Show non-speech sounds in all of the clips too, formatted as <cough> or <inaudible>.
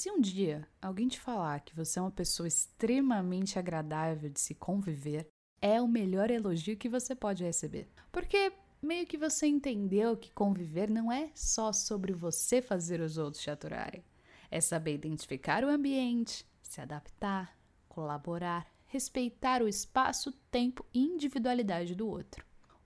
Se um dia alguém te falar que você é uma pessoa extremamente agradável de se conviver, é o melhor elogio que você pode receber. Porque meio que você entendeu que conviver não é só sobre você fazer os outros te aturarem. É saber identificar o ambiente, se adaptar, colaborar, respeitar o espaço, tempo e individualidade do outro.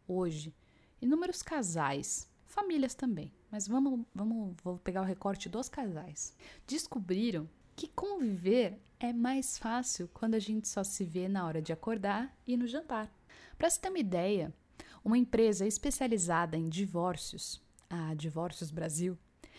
Hoje, inúmeros casais, famílias também, mas vamos, vamos vou pegar o recorte dos casais, descobriram que conviver é mais fácil quando a gente só se vê na hora de acordar e no jantar. Para se ter uma ideia, uma empresa especializada em divórcios, a Divórcios Brasil,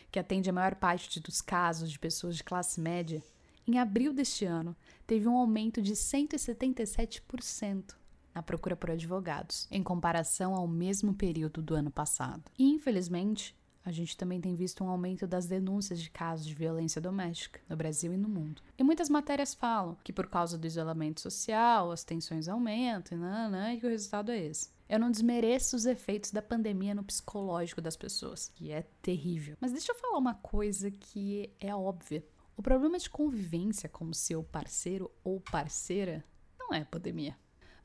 que atende a maior parte dos casos de pessoas de classe média, em abril deste ano teve um aumento de 177% na procura por advogados, em comparação ao mesmo período do ano passado. E, infelizmente, a gente também tem visto um aumento das denúncias de casos de violência doméstica no Brasil e no mundo. E muitas matérias falam que por causa do isolamento social, as tensões aumentam e, e que o resultado é esse. Eu não desmereço os efeitos da pandemia no psicológico das pessoas, que é terrível. Mas deixa eu falar uma coisa que é óbvia. O problema de convivência com seu parceiro ou parceira não é a pandemia.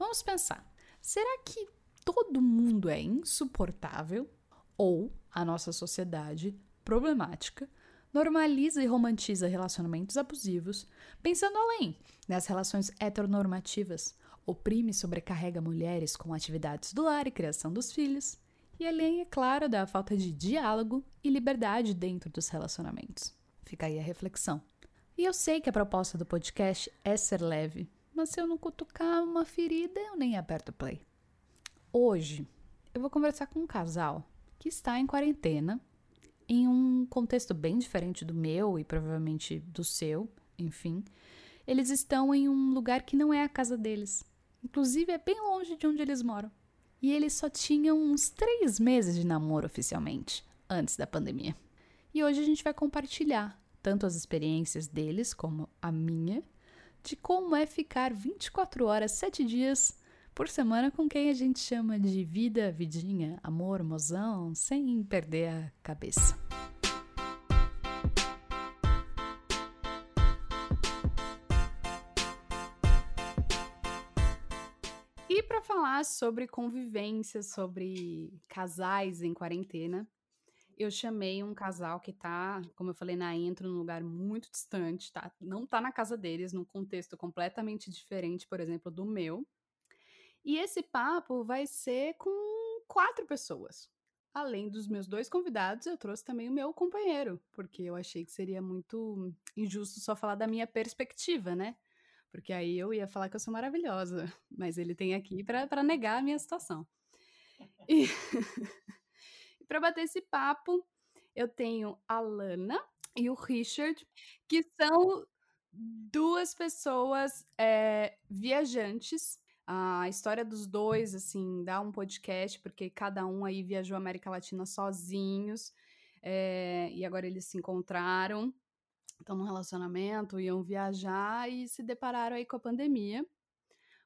Vamos pensar: será que todo mundo é insuportável ou a nossa sociedade problemática normaliza e romantiza relacionamentos abusivos, pensando além nas relações heteronormativas, oprime e sobrecarrega mulheres com atividades do lar e criação dos filhos, e além, é claro, da falta de diálogo e liberdade dentro dos relacionamentos. Fica aí a reflexão. E eu sei que a proposta do podcast é ser leve, mas se eu não cutucar uma ferida, eu nem aperto play. Hoje, eu vou conversar com um casal que está em quarentena, em um contexto bem diferente do meu e provavelmente do seu, enfim. Eles estão em um lugar que não é a casa deles. Inclusive, é bem longe de onde eles moram. E eles só tinham uns três meses de namoro oficialmente, antes da pandemia. E hoje a gente vai compartilhar tanto as experiências deles como a minha, de como é ficar 24 horas, 7 dias por semana com quem a gente chama de vida, vidinha, amor, mozão, sem perder a cabeça. E para falar sobre convivência, sobre casais em quarentena, eu chamei um casal que tá, como eu falei na intro, num lugar muito distante, tá? Não tá na casa deles, num contexto completamente diferente, por exemplo, do meu. E esse papo vai ser com quatro pessoas. Além dos meus dois convidados, eu trouxe também o meu companheiro, porque eu achei que seria muito injusto só falar da minha perspectiva, né? Porque aí eu ia falar que eu sou maravilhosa, <laughs> mas ele tem aqui para negar a minha situação. <laughs> E <laughs> para bater esse papo, eu tenho a Lana e o Richard, que são duas pessoas é, viajantes. A história dos dois, assim, dá um podcast, porque cada um aí viajou a América Latina sozinhos, é, e agora eles se encontraram estão num relacionamento, iam viajar e se depararam aí com a pandemia.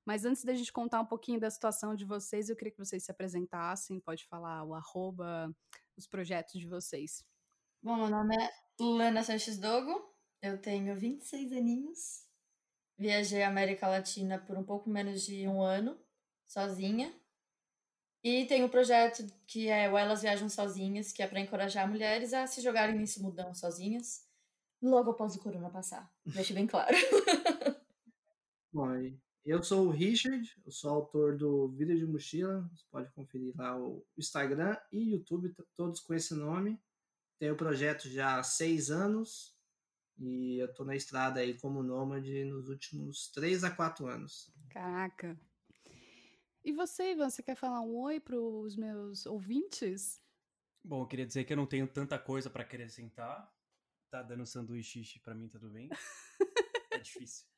Mas antes da gente contar um pouquinho da situação de vocês, eu queria que vocês se apresentassem, pode falar o arroba, os projetos de vocês. Bom, meu nome é Lana Sanches Dogo, eu tenho 26 aninhos, viajei à América Latina por um pouco menos de um ano, sozinha, e tem um projeto que é o Elas Viajam Sozinhas, que é para encorajar mulheres a se jogarem nesse mudão sozinhas logo após o corona passar. Deixe bem claro. <laughs> Bom, eu sou o Richard, eu sou autor do Vida de Mochila. Você pode conferir lá o Instagram e YouTube, todos com esse nome. Tenho o projeto já há seis anos e eu tô na estrada aí como nômade nos últimos três a quatro anos. Caraca! E você, Ivan, você quer falar um oi para os meus ouvintes? Bom, eu queria dizer que eu não tenho tanta coisa para acrescentar, tá dando sanduíche para mim, tudo bem. <laughs> é difícil.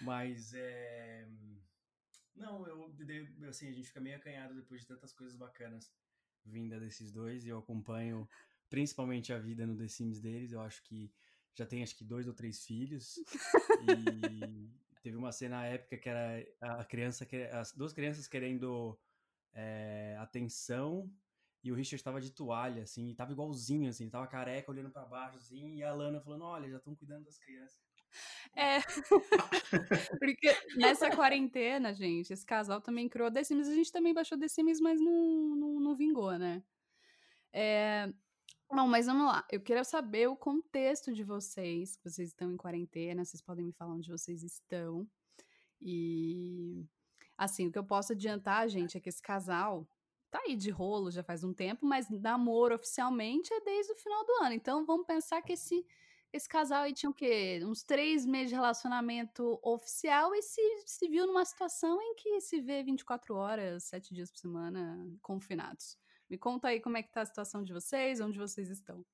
Mas é. Não, eu, assim, a gente fica meio acanhado depois de tantas coisas bacanas vinda desses dois. E eu acompanho principalmente a vida no The Sims deles. Eu acho que já tem acho que dois ou três filhos. E <laughs> teve uma cena épica que era a criança, as duas crianças querendo é, atenção E o Richard tava de toalha, assim, e tava igualzinho, assim, tava careca, olhando para baixo, assim, e a Lana falando, olha, já estão cuidando das crianças. É, <laughs> porque nessa quarentena, gente, esse casal também criou The Sims, a gente também baixou The Sims, mas não, não, não vingou, né? É... Bom, mas vamos lá. Eu quero saber o contexto de vocês, vocês estão em quarentena, vocês podem me falar onde vocês estão. E assim, o que eu posso adiantar, gente, é que esse casal tá aí de rolo já faz um tempo, mas namoro oficialmente é desde o final do ano. Então vamos pensar que esse esse casal aí tinha o quê? Uns três meses de relacionamento oficial e se, se viu numa situação em que se vê 24 horas, sete dias por semana, confinados. Me conta aí como é que tá a situação de vocês, onde vocês estão.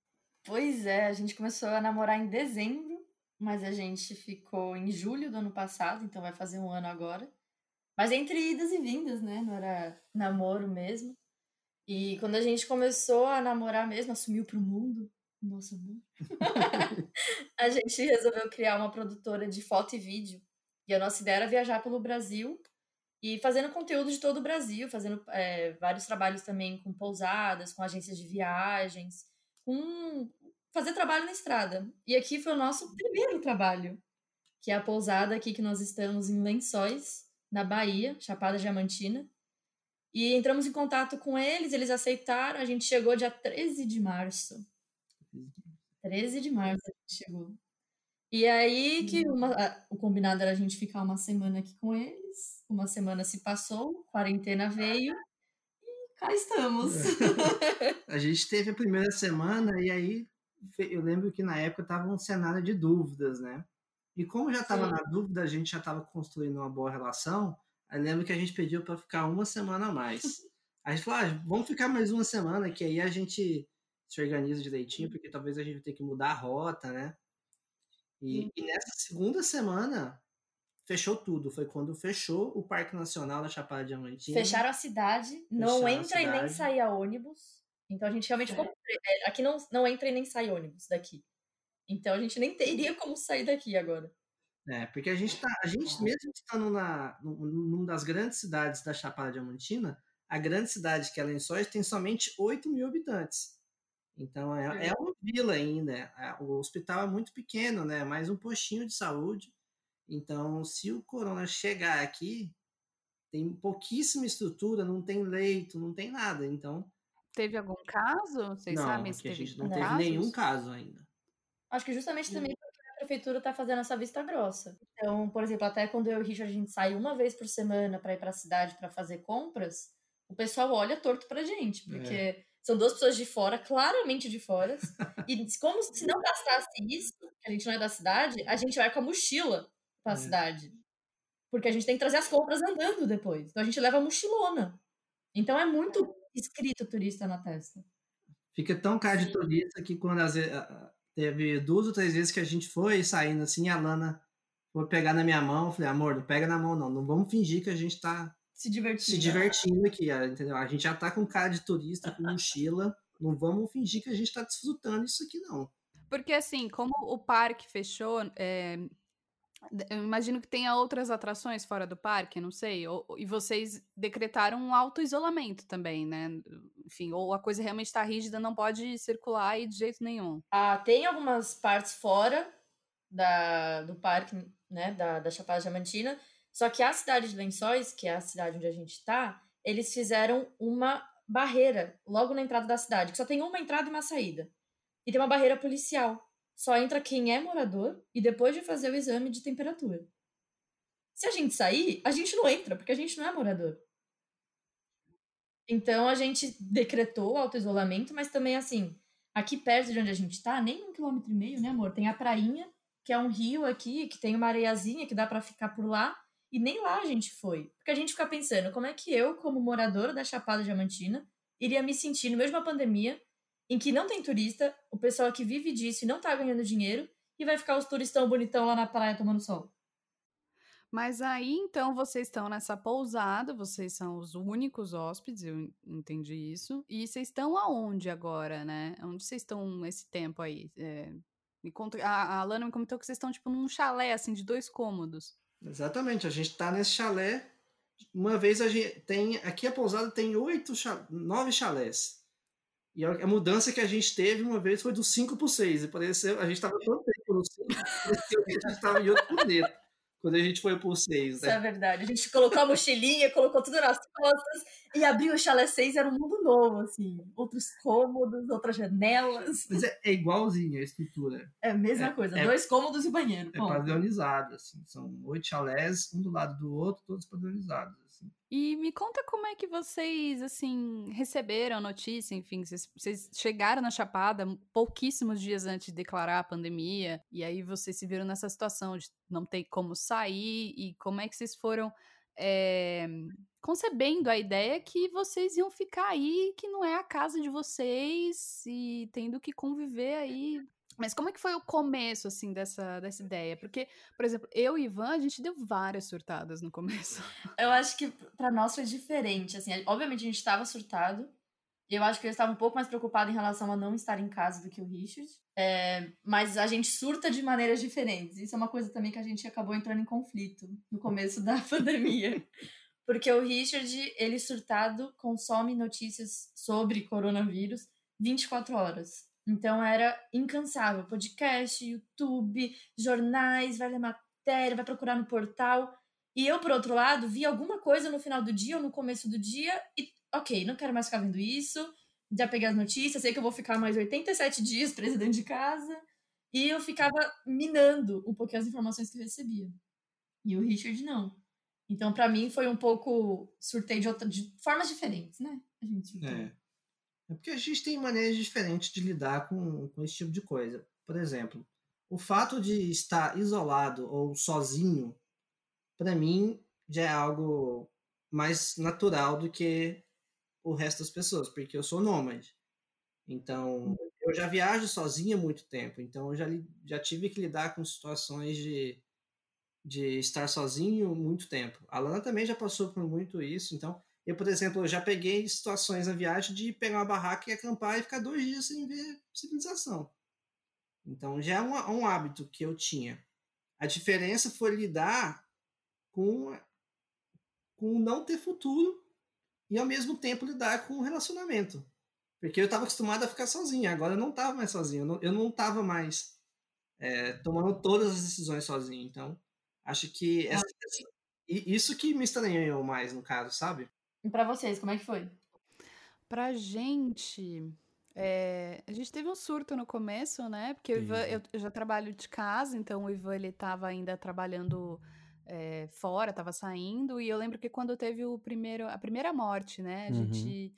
Pois é, a gente começou a namorar em dezembro, mas a gente ficou em julho do ano passado, então vai fazer um ano agora. Mas entre idas e vindas, né? Não era namoro mesmo. E quando a gente começou a namorar mesmo, assumiu pro mundo, nossa, amor. <laughs> a gente resolveu criar uma produtora de foto e vídeo. E a nossa ideia era viajar pelo Brasil e fazendo conteúdo de todo o Brasil, fazendo é, vários trabalhos também com pousadas, com agências de viagens, com fazer trabalho na estrada. E aqui foi o nosso primeiro trabalho, que é a pousada aqui que nós estamos em Lençóis, na Bahia, Chapada Diamantina. E entramos em contato com eles, eles aceitaram, a gente chegou dia 13 de março. 13 de março a gente chegou. E aí que uhum. uma, o combinado era a gente ficar uma semana aqui com eles. Uma semana se passou, quarentena veio e cá estamos. É. <laughs> a gente teve a primeira semana e aí eu lembro que na época tava um cenário de dúvidas, né? E como já estava na dúvida, a gente já estava construindo uma boa relação. Aí lembro que a gente pediu para ficar uma semana a mais. <laughs> A gente falou, ah, vamos ficar mais uma semana, que aí a gente se organiza direitinho, uhum. porque talvez a gente tenha que mudar a rota, né? E, uhum. e, nessa segunda semana fechou tudo. Foi quando fechou o Parque Nacional da Chapada Diamantina. Fecharam a cidade, não entra cidade. e nem sai ônibus. Então a gente realmente é. É, aqui não, não entra e nem sai ônibus daqui. Então a gente nem teria como sair daqui agora. É, porque a gente tá. A gente, mesmo estando na, numa das grandes cidades da Chapada Diamantina, a grande cidade que é Lençóis tem somente 8 mil habitantes. Então é, é uma vila ainda. É, o hospital é muito pequeno, né? Mais um postinho de saúde. Então, se o corona chegar aqui, tem pouquíssima estrutura, não tem leito, não tem nada. Então. Teve algum caso? Vocês não, sabem se teve a gente não teve nenhum caso ainda. Acho que justamente também porque a prefeitura está fazendo essa vista grossa. Então, por exemplo, até quando eu e o Richard a gente sai uma vez por semana para ir para a cidade para fazer compras, o pessoal olha torto pra gente, porque é. São duas pessoas de fora, claramente de fora. e como se não bastasse isso, que a gente não é da cidade, a gente vai com a mochila pra é. cidade. Porque a gente tem que trazer as compras andando depois. Então a gente leva a mochilona. Então é muito escrito turista na testa. Fica tão cara de turista que quando às vezes, teve duas ou três vezes que a gente foi saindo assim, a Lana foi pegar na minha mão, eu falei, amor, não pega na mão não, não vamos fingir que a gente tá se divertindo. Se divertindo aqui, entendeu? A gente já tá com cara de turista, com <laughs> mochila. Não vamos fingir que a gente tá desfrutando isso aqui, não. Porque, assim, como o parque fechou, é, eu imagino que tenha outras atrações fora do parque, não sei. Ou, e vocês decretaram um auto-isolamento também, né? Enfim, ou a coisa realmente está rígida, não pode circular aí de jeito nenhum. Ah, tem algumas partes fora da, do parque, né? Da, da Chapada Diamantina, só que a cidade de Lençóis, que é a cidade onde a gente está, eles fizeram uma barreira logo na entrada da cidade, que só tem uma entrada e uma saída. E tem uma barreira policial. Só entra quem é morador e depois de fazer o exame de temperatura. Se a gente sair, a gente não entra, porque a gente não é morador. Então a gente decretou auto-isolamento, mas também assim, aqui perto de onde a gente está, nem um quilômetro e meio, né, amor? Tem a prainha, que é um rio aqui, que tem uma areiazinha que dá para ficar por lá. E nem lá a gente foi. Porque a gente fica pensando, como é que eu, como moradora da Chapada Diamantina, iria me sentir no de uma pandemia em que não tem turista, o pessoal que vive disso e não tá ganhando dinheiro, e vai ficar os turistão bonitão lá na praia tomando sol. Mas aí, então, vocês estão nessa pousada, vocês são os únicos hóspedes, eu entendi isso. E vocês estão aonde agora, né? Onde vocês estão esse tempo aí? É, me conta, a, a me comentou que vocês estão, tipo, num chalé, assim, de dois cômodos. Exatamente, a gente está nesse chalé. Uma vez a gente tem. Aqui a pousada tem oito, nove chalés. E a mudança que a gente teve uma vez foi do 5 para o 6. E pareceu, a gente estava tanto tempo no 5, pareceu que a gente estava em outro planeta quando a gente foi pro 6, né? Isso é verdade. A gente colocou a mochilinha, <laughs> colocou tudo nas costas e abriu o chalé 6, era um mundo novo, assim. Outros cômodos, outras janelas. Mas é, é igualzinho a estrutura. É a mesma é, coisa, é, dois cômodos e banheiro. É padronizado, assim. São oito chalés, um do lado do outro, todos padronizados. Assim. E me conta como é que vocês, assim, receberam a notícia, enfim, vocês, vocês, chegaram na Chapada pouquíssimos dias antes de declarar a pandemia, e aí vocês se viram nessa situação de não ter como sair, e como é que vocês foram é, concebendo a ideia que vocês iam ficar aí, que não é a casa de vocês, e tendo que conviver aí mas como é que foi o começo, assim, dessa, dessa ideia? Porque, por exemplo, eu e Ivan, a gente deu várias surtadas no começo. <laughs> Eu acho que para nós foi diferente, assim. Obviamente a gente estava surtado. E eu acho que eu estava um pouco mais preocupado em relação a não estar em casa do que o Richard. É, mas a gente surta de maneiras diferentes. Isso é uma coisa também que a gente acabou entrando em conflito no começo da <laughs> pandemia. Porque o Richard, ele surtado, consome notícias sobre coronavírus 24 horas. Então era incansável. Podcast, YouTube, jornais, vai ler matéria, vai procurar no portal. E eu, por outro lado, vi alguma coisa no final do dia ou no começo do dia e, ok, não quero mais ficar vendo isso. Já peguei as notícias, sei que eu vou ficar mais 87 dias presa dentro de casa. E eu ficava minando um pouquinho as informações que eu recebia. E o Richard não. Então, para mim, foi um pouco surtei de, outra, de formas diferentes, né? A gente. É. É porque a gente tem maneiras diferentes de lidar com, com esse tipo de coisa. Por exemplo, o fato de estar isolado ou sozinho, para mim, já é algo mais natural do que o resto das pessoas, porque eu sou nômade. Então, eu já viajo sozinho há muito tempo, então eu já, já tive que lidar com situações de, de estar sozinho muito tempo. A Lana também já passou por muito isso, então eu, por exemplo, eu já peguei situações na viagem de pegar uma barraca e acampar e ficar dois dias sem ver civilização. Então já é um, um hábito que eu tinha. A diferença foi lidar com, com não ter futuro e ao mesmo tempo lidar com o relacionamento. Porque eu estava acostumado a ficar sozinho, agora eu não estava mais sozinho, eu não estava mais é, tomando todas as decisões sozinho. Então, acho que essa, isso que me estranhou mais no caso, sabe? E para vocês, como é que foi? Pra gente, é, a gente teve um surto no começo, né? Porque Ivan, eu, eu, já trabalho de casa, então o Ivan ele tava ainda trabalhando é, fora, tava saindo, e eu lembro que quando teve o primeiro, a primeira morte, né? A uhum. gente.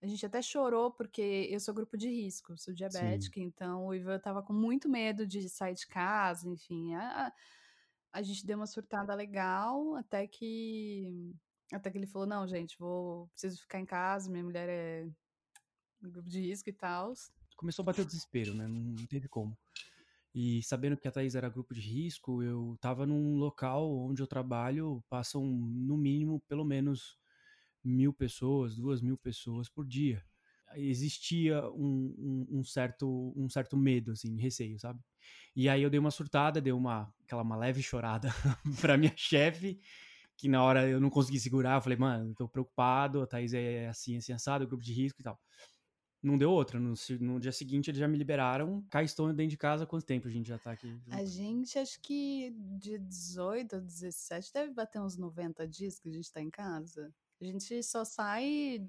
A gente até chorou porque eu sou grupo de risco, sou diabética, Sim. então o Ivan tava com muito medo de sair de casa, enfim. A, a gente deu uma surtada legal, até que até que ele falou: não, gente, vou. Preciso ficar em casa, minha mulher é grupo de risco e tal. Começou a bater o desespero, né? Não, teve como. E sabendo que a Thaís era grupo de risco, eu tava num local onde eu trabalho, passam no mínimo pelo menos mil pessoas, duas mil pessoas por dia. Existia um, um, um, certo, um certo medo, assim, receio, sabe? E aí eu dei uma surtada, dei uma, aquela uma leve chorada <laughs> pra minha chefe que na hora eu não consegui segurar, eu falei, mano, tô preocupado, a Thaís é assim, assim, assado, grupo de risco e tal. Não deu outra. No, no, dia seguinte eles já me liberaram. Cá estou dentro de casa. Quanto tempo a gente já tá aqui? Junto? A gente, acho que de 18 a 17, deve bater uns 90 dias que a gente tá em casa. A gente só sai.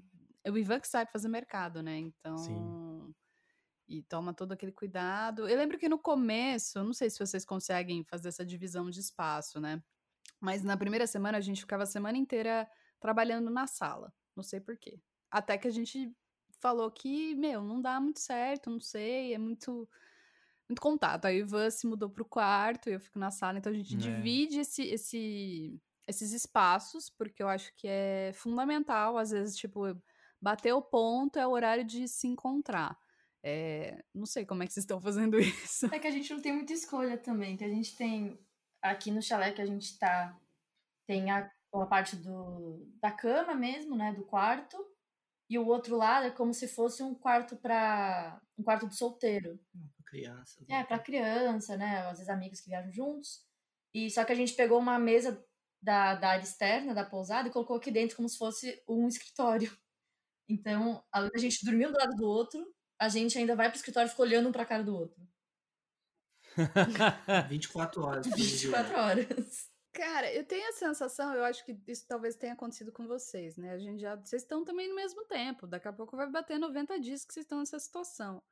O Ivan que sai pra fazer mercado, né? Então. Sim. E toma todo aquele cuidado. Eu lembro que no começo, não sei se vocês conseguem fazer essa divisão de espaço, né? Mas na primeira semana a gente ficava a semana inteira trabalhando na sala. Não sei porquê. Até que a gente falou que, meu, não dá muito certo, não sei, é muito muito contato. Aí o Ivan se mudou pro quarto, eu fico na sala, então a gente é. divide esse, esse, esses espaços, porque eu acho que é fundamental, às vezes, tipo, bater o ponto é o horário de se encontrar. É, não sei como é que vocês estão fazendo <laughs> isso. É que a gente não tem muita escolha também, que a gente tem aqui no chalé que a gente tá, tem a, a parte do, da cama mesmo, né, do quarto, e o outro lado é como se fosse um quarto para um quarto de solteiro. Para criança. É, para criança, né, às vezes amigos que viajam juntos. E só que a gente pegou uma mesa da, da área externa da pousada e colocou aqui dentro como se fosse um escritório. Então, além da gente dormir um do lado do outro, a gente ainda vai pro escritório e fica olhando um pra cara do outro. 24 horas. por 24 dia. horas. Cara, eu tenho a sensação, eu acho que isso talvez tenha acontecido com vocês, né? A gente já. Vocês estão também no mesmo tempo. Daqui a pouco vai bater 90 dias que vocês estão nessa situação.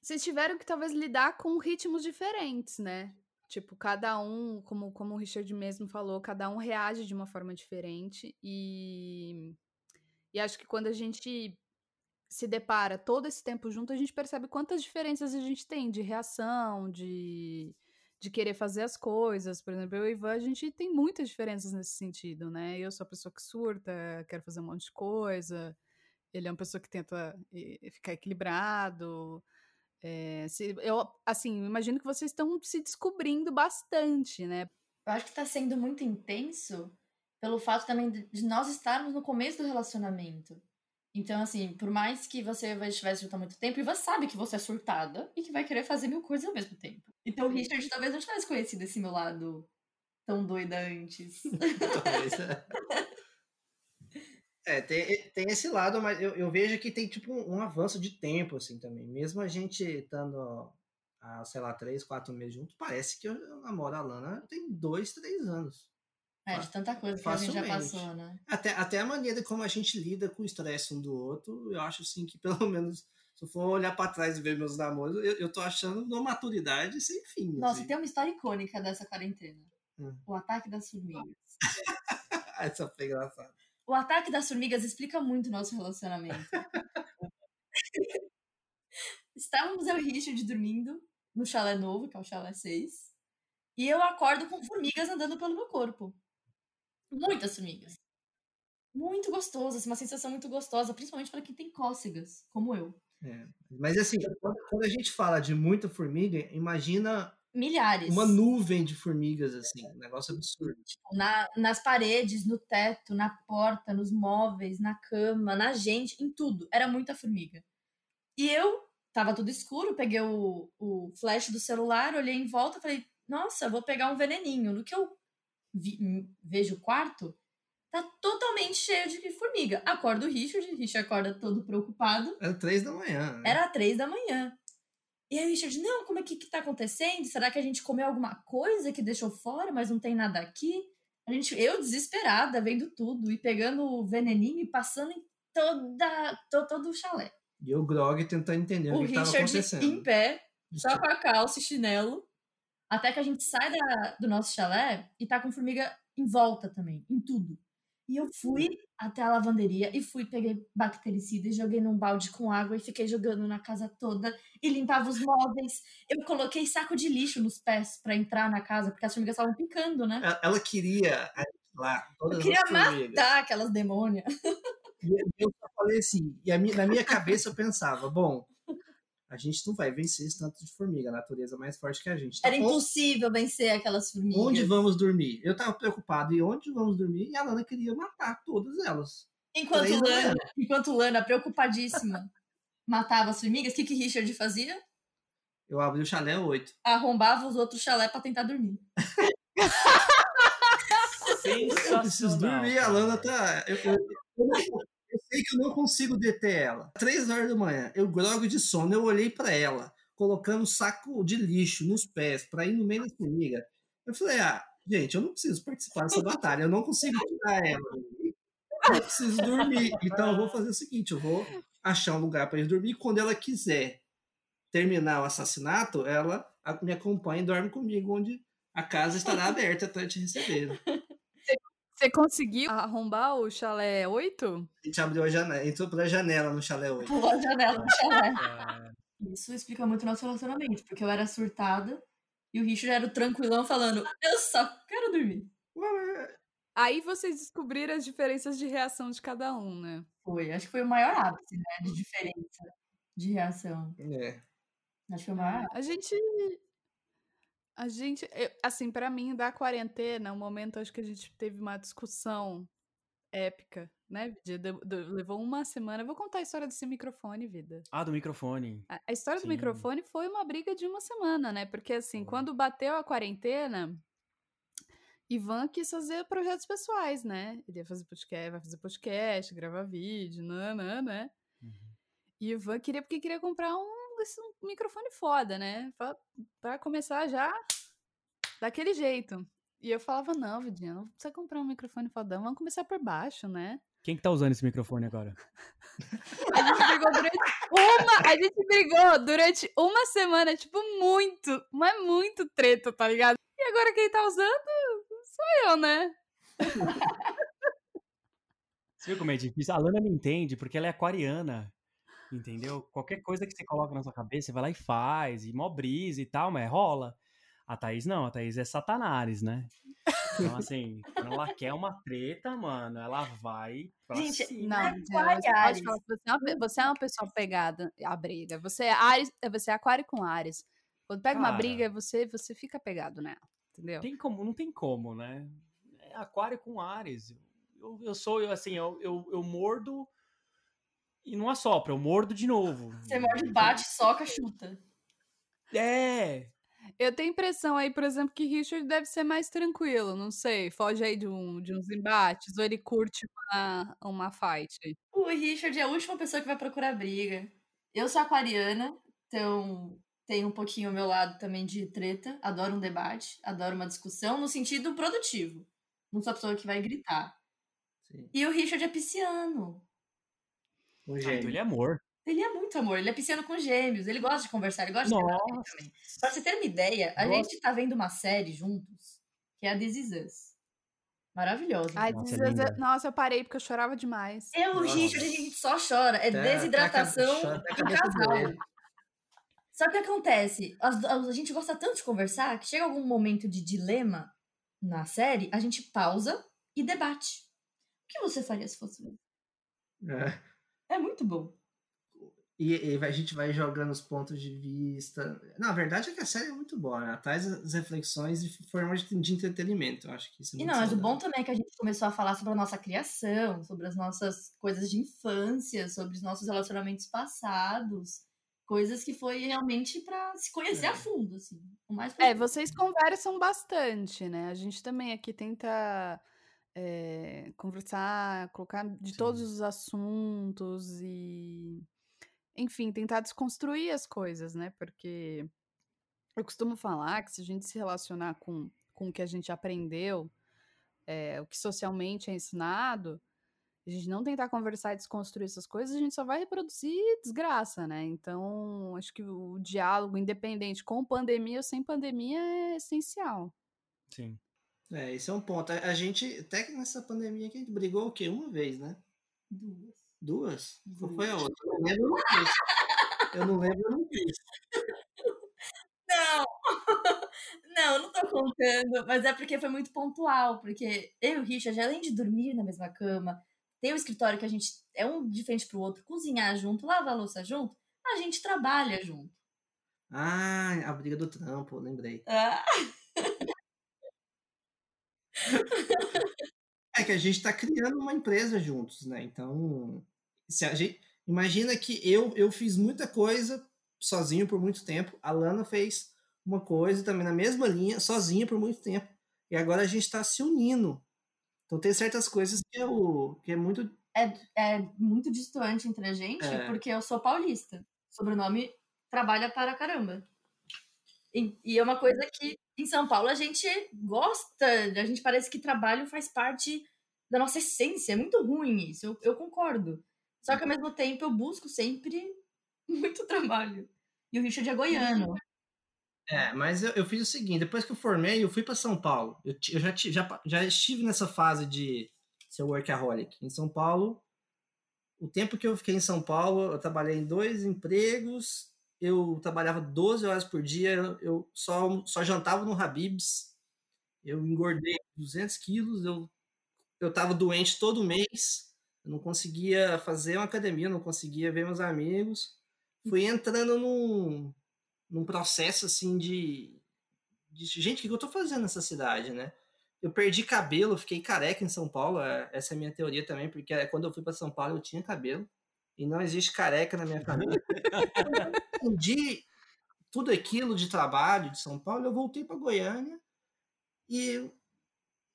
Vocês tiveram que talvez lidar com ritmos diferentes, né? Tipo, cada um, como, como o Richard mesmo falou, cada um reage de uma forma diferente. E, e acho que quando a gente se depara todo esse tempo junto, a gente percebe quantas diferenças a gente tem de reação, de, de querer fazer as coisas. Por exemplo, eu e Ivan, a gente tem muitas diferenças nesse sentido, né? Eu sou a pessoa que surta, quero fazer um monte de coisa. Ele é uma pessoa que tenta eh, ficar equilibrado. É, se- eu, assim, imagino que vocês estão se descobrindo bastante, né? Eu acho que tá sendo muito intenso pelo fato também de nós estarmos no começo do relacionamento. Então, assim, por mais que você estivesse junto há muito tempo, Ivan sabe que você é surtada e que vai querer fazer mil coisas ao mesmo tempo. Então, o Richard talvez não tivesse conhecido esse meu lado tão doida antes. <laughs> Talvez, é. <laughs> É, tem, tem esse lado, mas eu, eu vejo que tem tipo um, um avanço de tempo, assim, também. Mesmo a gente estando há, sei lá, três, quatro meses juntos, parece que eu, eu namoro a Lana tem dois, três anos. É, de tanta coisa que a gente já passou, né? Até, até a maneira como a gente lida com o estresse um do outro, eu acho assim que pelo <laughs> menos, se eu for olhar pra trás e ver meus namoros, eu, eu tô achando uma maturidade sem fim. Nossa, assim. tem uma história icônica dessa quarentena. Hum. O ataque das formigas. <laughs> Essa foi engraçada. O ataque das formigas explica muito o nosso relacionamento. <laughs> Estávamos eu e Richard dormindo no chalé novo, que é o chalé 6. E eu acordo com formigas andando pelo meu corpo. Muitas formigas. Muito gostoso, assim, uma sensação muito gostosa, principalmente para quem tem cócegas, como eu. É. Mas assim, quando, a gente fala de muita formiga, imagina Milhares. uma nuvem de formigas, assim, um negócio absurdo. Tipo, na, nas paredes, no teto, na porta, nos móveis, na cama, na gente, em tudo. Era muita formiga. E eu tava tudo escuro, peguei o, o flash do celular, olhei em volta, falei, nossa, vou pegar um veneninho. No que eu vi- m- vejo o quarto, tá totalmente cheio de formiga. Acorda o Richard, o Richard acorda todo preocupado. Era três da manhã. né? Era três da manhã. E aí o Richard, não, como é que, que tá acontecendo? Será que a gente comeu alguma coisa que deixou fora, mas não tem nada aqui? A gente, eu desesperada, vendo tudo e pegando o veneninho e passando em toda, to, todo o chalé. E o Grog tentando entender o, o que estava Richard acontecendo. em pé, só com a calça e chinelo, até que a gente sai da- do nosso chalé e tá com formiga em volta também, em tudo. E eu fui até a lavanderia e fui, peguei bactericida e joguei num balde com água e fiquei jogando na casa toda e limpava os móveis. Eu coloquei saco de lixo nos pés pra entrar na casa, porque as formigas estavam picando, né? Ela- Ela queria lá todas Eu queria as formigas. matar aquelas demônias. E eu falei assim, e a mi- na minha cabeça eu pensava, bom, a gente não vai vencer esse tanto de formiga, a natureza é mais forte que a gente. Então, Era impossível vencer aquelas formigas. Onde vamos dormir? Eu tava preocupado em onde vamos dormir e a Lana queria matar todas elas. Enquanto Três Lana, enquanto Lana, preocupadíssima, <laughs> matava as formigas, o que, que Richard fazia? Eu abri o chalé 8. Arrombava os outros chalé pra tentar dormir. <laughs> Eu preciso dormir, a Lana tá. Eu, eu- eu eu sei que eu não consigo deter ela. Três horas da manhã, eu grogo de sono, eu olhei pra ela, colocando saco de lixo nos pés pra ir no meio da formiga. Eu falei, ah, gente, eu não preciso participar dessa batalha, eu não consigo tirar ela. Eu preciso dormir. Então eu vou fazer o seguinte: eu vou achar um lugar pra eles dormir. Quando ela quiser terminar o assassinato, ela me acompanha e dorme comigo, onde a casa estará aberta para te receber. Você conseguiu arrombar o chalé 8? A gente abriu a janela, entrou pela janela no chalé 8. Pulou a janela do chalé. Ah, <laughs> Isso explica muito o nosso relacionamento, porque eu era surtada e o Richard era o tranquilão falando, eu só quero dormir. Aí vocês descobriram as diferenças de reação de cada um, né? Foi, acho que foi o maior ápice, né, de diferença de reação. É. Acho que foi o maior ápice. A gente. A gente. eu- assim, pra mim, da quarentena, um momento acho que a gente teve uma discussão épica, né? De- de- de- levou uma semana. Eu vou contar a história desse microfone, vida. Ah, do microfone. A, a história Sim. do microfone foi uma briga de uma semana, né? Porque assim, Foi. quando bateu a quarentena, Ivan quis fazer projetos pessoais, né? Ele ia fazer podcast, vai fazer podcast, gravar vídeo, nanã, né? Uhum. E Ivan queria, porque queria comprar um, um microfone foda, né? Pra, pra, começar já daquele jeito. E eu falava, não, Vidinha, não precisa comprar um microfone fodão, vamos começar por baixo, né? Quem que tá usando esse microfone agora? a gente brigou durante uma. A gente brigou durante uma semana, tipo, muito, mas muito treta, tá ligado? E agora quem tá usando sou eu, né? Você viu como é difícil? A Lana me entende porque ela é aquariana. Entendeu? Qualquer coisa que você coloca na sua cabeça, você vai lá e faz, e mó brisa e tal, mas rola. A Thaís não, a Thaís é satanás, né? Então, assim, quando ela quer uma treta, mano, ela vai pra Gente, cima. não, você, pode falar, você, é uma, você é uma pessoa pegada à briga. Você é, Ares, você é aquário com Ares. Quando pega Cara, uma briga, você, você fica pegado nela entendeu? Tem como, não tem como, né? É aquário com Ares. Eu, eu sou, eu, assim, eu, eu, eu mordo e não assopra, eu mordo de novo. Você morde, bate, soca, chuta. É. Eu tenho impressão aí, por exemplo, que Richard deve ser mais tranquilo, não sei. Foge aí de, um, de uns embates, ou ele curte uma, uma fight. O Richard é a última pessoa que vai procurar briga. Eu sou aquariana, então tem um pouquinho o meu lado também de treta. Adoro um debate, adoro uma discussão no sentido produtivo. Não sou a pessoa que vai gritar. Sim. E o Richard é pisciano. O ah, então ele é amor. Ele é muito amor, ele é pisciano com gêmeos, ele gosta de conversar, ele gosta Nossa. de também. Pra você ter uma ideia, a Nossa. gente tá vendo uma série juntos, que é a This Is Us. Maravilhosa. Ai, Nossa, é Nossa, eu parei porque eu chorava demais. Eu, o Richard, a gente só chora. É desidratação do casal. Só que o que acontece? A, a, a, gente gosta tanto de conversar que chega algum momento de dilema na série, a gente pausa e debate. O que você faria se fosse É. É muito bom. E, e, a gente vai jogando os pontos de vista. Na verdade é que a série é muito boa, né? Traz as reflexões e formas de, de entretenimento. Eu acho que isso é E não, mas o bom também é que a gente começou a falar sobre a nossa criação, sobre as nossas coisas de infância, sobre os nossos relacionamentos passados. Coisas que foi realmente para se conhecer é. a fundo, assim. O mais é, vocês conversam bastante, né? A gente também aqui tenta é, conversar, colocar de Sim. todos os assuntos e. Enfim, tentar desconstruir as coisas, né? Porque eu costumo falar que se a gente se relacionar com, com o que a gente aprendeu, é, o que socialmente é ensinado, a gente não tentar conversar e desconstruir essas coisas, a gente só vai reproduzir desgraça, né? Então, acho que o diálogo, independente com pandemia ou sem pandemia, é essencial. Sim. É, esse é um ponto. A gente, até nessa pandemia que a gente brigou o quê? Uma vez, né? Duas. Duas? Qual foi a outra? Eu não lembro. Eu não lembro, eu não fiz. <laughs> Não, <laughs> não, não tô contando, mas é porque foi muito pontual, porque eu e o Richard, além de dormir na mesma cama, tem um escritório que a gente é um de frente pro outro, cozinhar junto, lavar a louça junto, a gente trabalha junto. Ah, a briga do trampo, lembrei. Ah. É que a gente está criando uma empresa juntos, né? Então, se a gente, imagina que eu, eu fiz muita coisa sozinho por muito tempo, a Lana fez uma coisa também na mesma linha, sozinha por muito tempo. E agora a gente está se unindo então tem certas coisas que, eu, que é muito. É, é muito distante entre a gente, é. porque eu sou paulista. Sobrenome trabalha para caramba. E, é uma coisa que em São Paulo a gente gosta, a gente parece que trabalho faz parte da nossa essência. É muito ruim isso, eu, eu concordo. Só que ao mesmo tempo eu busco sempre <laughs> muito trabalho. E o Richard é goiano. É, mas eu, eu, fiz o seguinte: depois que eu formei, eu fui para São Paulo. Eu, eu já, já, já estive nessa fase de ser workaholic. Em São Paulo, o tempo que eu fiquei em São Paulo, eu trabalhei em dois empregos, eu trabalhava 12 horas por dia, eu só, só jantava no Habibs, eu engordei 200 quilos, eu, eu tava doente todo mês, eu não conseguia fazer uma academia, não conseguia ver meus amigos. Fui entrando num, num processo assim de, de gente, o que eu tô fazendo nessa cidade, né? Eu perdi cabelo, fiquei careca em São Paulo, é, essa é a minha teoria também, porque é, quando eu fui para São Paulo eu tinha cabelo e não existe careca na minha família. <laughs> Entendi tudo aquilo de trabalho de São Paulo, eu voltei para Goiânia e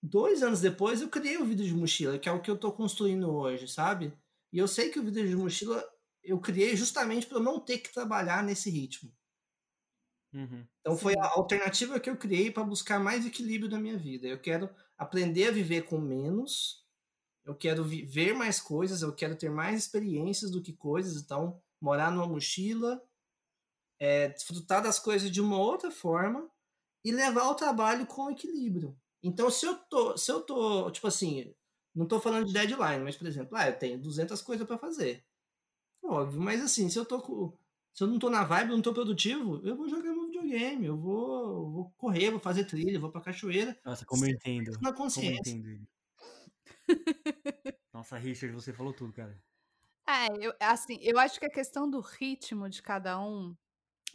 dois anos depois eu criei o vídeo de mochila, que é o que eu tô construindo hoje, sabe? E eu sei que o vídeo de mochila eu criei justamente para eu não ter que trabalhar nesse ritmo. Uhum. Então foi a alternativa que eu criei para buscar mais equilíbrio na minha vida. Eu quero aprender a viver com menos, eu quero ver mais coisas, eu quero ter mais experiências do que coisas. Então, morar numa mochila, é, desfrutar das coisas de uma outra forma e levar o trabalho com equilíbrio. Então, se eu tô, se eu tô, tipo assim, não tô falando de deadline, mas por exemplo, ah, eu tenho 200 coisas para fazer. Óbvio, mas assim, se eu tô com, se eu não tô na vibe, não tô produtivo, eu vou jogar meu videogame, eu vou, vou correr, vou fazer trilha, vou pra cachoeira. Nossa, como eu entendo. Na Como eu consciência. entendo. <laughs> Nossa, Richard, você falou tudo, cara. É, eu, assim, eu acho que a questão do ritmo de cada um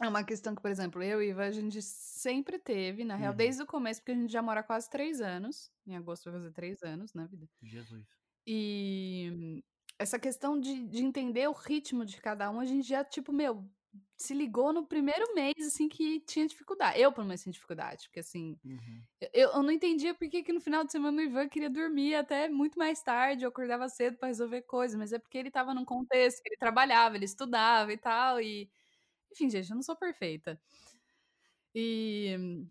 é uma questão que, por exemplo, eu e Ivan, a gente sempre teve, na real, Uhum. desde o começo, porque a gente já mora quase três anos. Em agosto vai fazer três anos na vida. Jesus. E essa questão de, de entender o ritmo de cada um, a gente já, tipo, meu, se ligou no primeiro mês, assim, que tinha dificuldade. Eu, pelo menos, tinha dificuldade, porque, assim, Uhum. eu, eu não entendia por que, que no final de semana o Ivan queria dormir até muito mais tarde, eu acordava cedo pra resolver coisas, mas é porque ele tava num contexto que ele trabalhava, ele estudava e tal, e... Enfim, gente, eu não sou perfeita. E...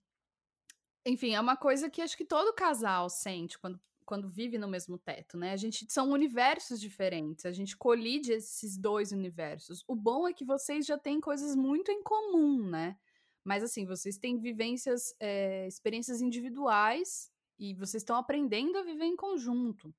Enfim, é uma coisa que acho que todo casal sente quando, quando vive no mesmo teto, né? A gente são universos diferentes, a gente colide esses dois universos. O bom é que vocês já têm coisas muito em comum, né? Mas assim, vocês têm vivências, é, experiências individuais e vocês estão aprendendo a viver em conjunto.